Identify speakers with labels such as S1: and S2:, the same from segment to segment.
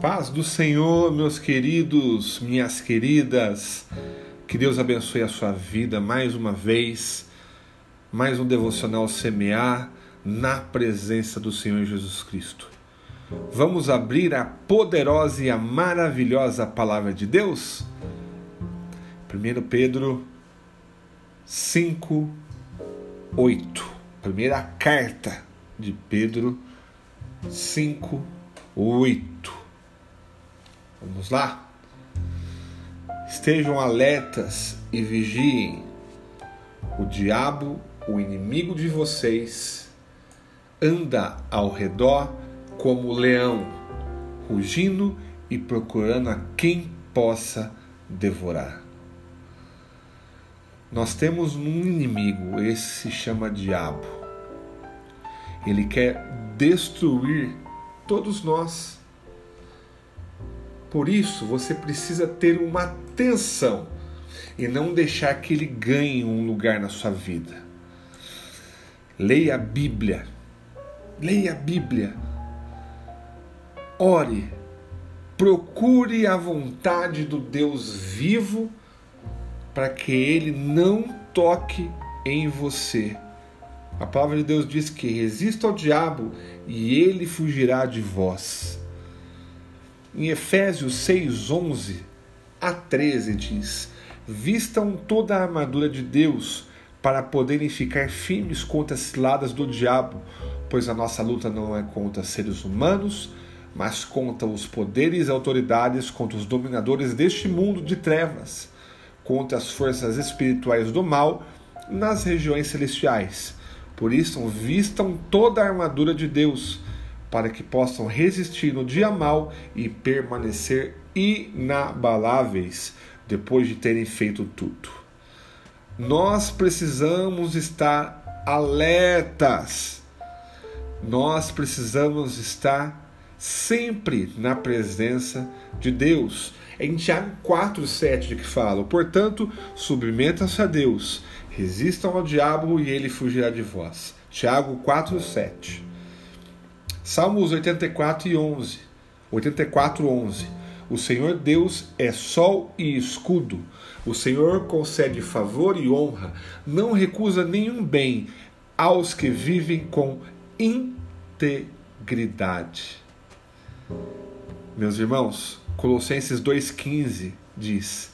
S1: Paz do Senhor, meus queridos, minhas queridas. Que Deus abençoe a sua vida mais uma vez. Mais um devocional semear na presença do Senhor Jesus Cristo. Vamos abrir a poderosa e a maravilhosa palavra de Deus? 1 Pedro 5, 8. Primeira carta de Pedro 5, 8. Vamos lá? Estejam alertas e vigiem. O diabo, o inimigo de vocês, anda ao redor como leão, rugindo e procurando a quem possa devorar. Nós temos um inimigo, esse se chama diabo. Ele quer destruir todos nós por isso, você precisa ter uma atenção e não deixar que ele ganhe um lugar na sua vida. Leia a Bíblia. Leia a Bíblia. Ore. Procure a vontade do Deus vivo para que ele não toque em você. A palavra de Deus diz que resista ao diabo e ele fugirá de vós. Em Efésios 6, 11 a 13 diz: Vistam toda a armadura de Deus para poderem ficar firmes contra as ciladas do diabo, pois a nossa luta não é contra seres humanos, mas contra os poderes e autoridades, contra os dominadores deste mundo de trevas, contra as forças espirituais do mal nas regiões celestiais. Por isso, vistam toda a armadura de Deus para que possam resistir no dia mal e permanecer inabaláveis depois de terem feito tudo. Nós precisamos estar alertas. Nós precisamos estar sempre na presença de Deus. É em Tiago 4,7 que fala: Portanto, submetam-se a Deus, resistam ao diabo e ele fugirá de vós. Tiago 4,7. Salmos 84 e 11. 84, 11. O Senhor Deus é sol e escudo. O Senhor concede favor e honra. Não recusa nenhum bem aos que vivem com integridade. Meus irmãos, Colossenses 2,15 diz: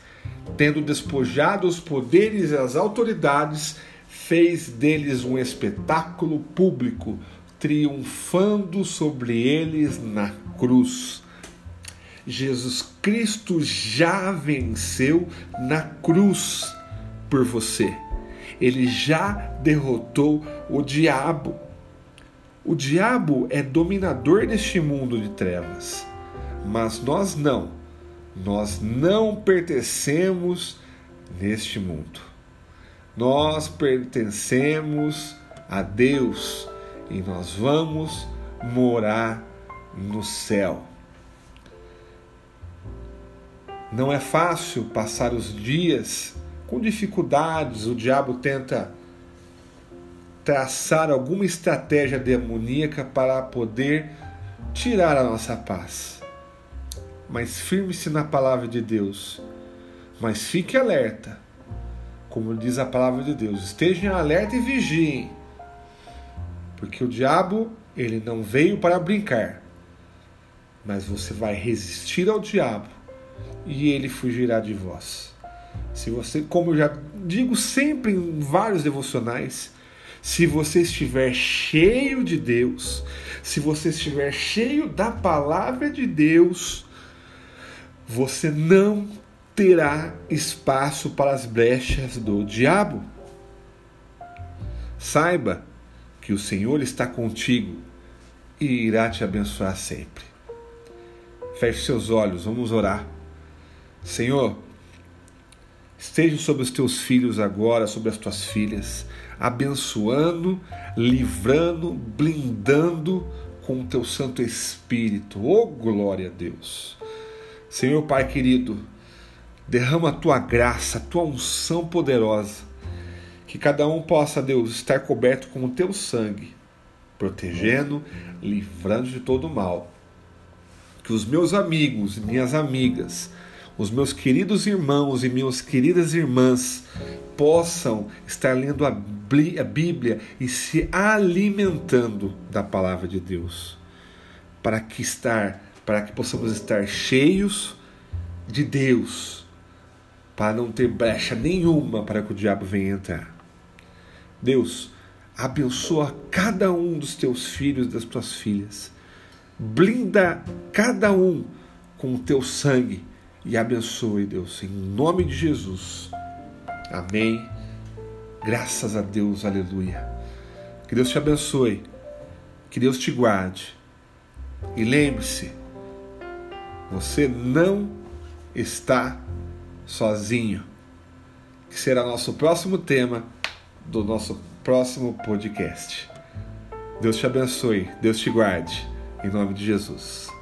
S1: Tendo despojado os poderes e as autoridades, fez deles um espetáculo público triunfando sobre eles na cruz. Jesus Cristo já venceu na cruz por você. Ele já derrotou o diabo. O diabo é dominador deste mundo de trevas, mas nós não. Nós não pertencemos neste mundo. Nós pertencemos a Deus e nós vamos morar no céu. Não é fácil passar os dias com dificuldades, o diabo tenta traçar alguma estratégia demoníaca para poder tirar a nossa paz. Mas firme-se na palavra de Deus. Mas fique alerta. Como diz a palavra de Deus, estejam alerta e vigiem porque o diabo, ele não veio para brincar. Mas você vai resistir ao diabo e ele fugirá de vós. Se você, como eu já digo sempre em vários devocionais, se você estiver cheio de Deus, se você estiver cheio da palavra de Deus, você não terá espaço para as brechas do diabo. Saiba que o Senhor está contigo e irá te abençoar sempre. Feche seus olhos, vamos orar. Senhor, esteja sobre os teus filhos agora, sobre as tuas filhas, abençoando, livrando, blindando com o teu Santo Espírito. Oh, glória a Deus. Senhor Pai querido, derrama a tua graça, a tua unção poderosa que cada um possa, Deus, estar coberto com o teu sangue, protegendo, livrando de todo mal. que os meus amigos minhas amigas, os meus queridos irmãos e minhas queridas irmãs possam estar lendo a Bíblia e se alimentando da palavra de Deus, para que estar, para que possamos estar cheios de Deus, para não ter brecha nenhuma para que o diabo venha entrar. Deus, abençoa cada um dos teus filhos e das tuas filhas. Blinda cada um com o teu sangue e abençoe, Deus, em nome de Jesus. Amém. Graças a Deus, aleluia. Que Deus te abençoe, que Deus te guarde. E lembre-se, você não está sozinho, que será nosso próximo tema do nosso próximo podcast. Deus te abençoe, Deus te guarde, em nome de Jesus.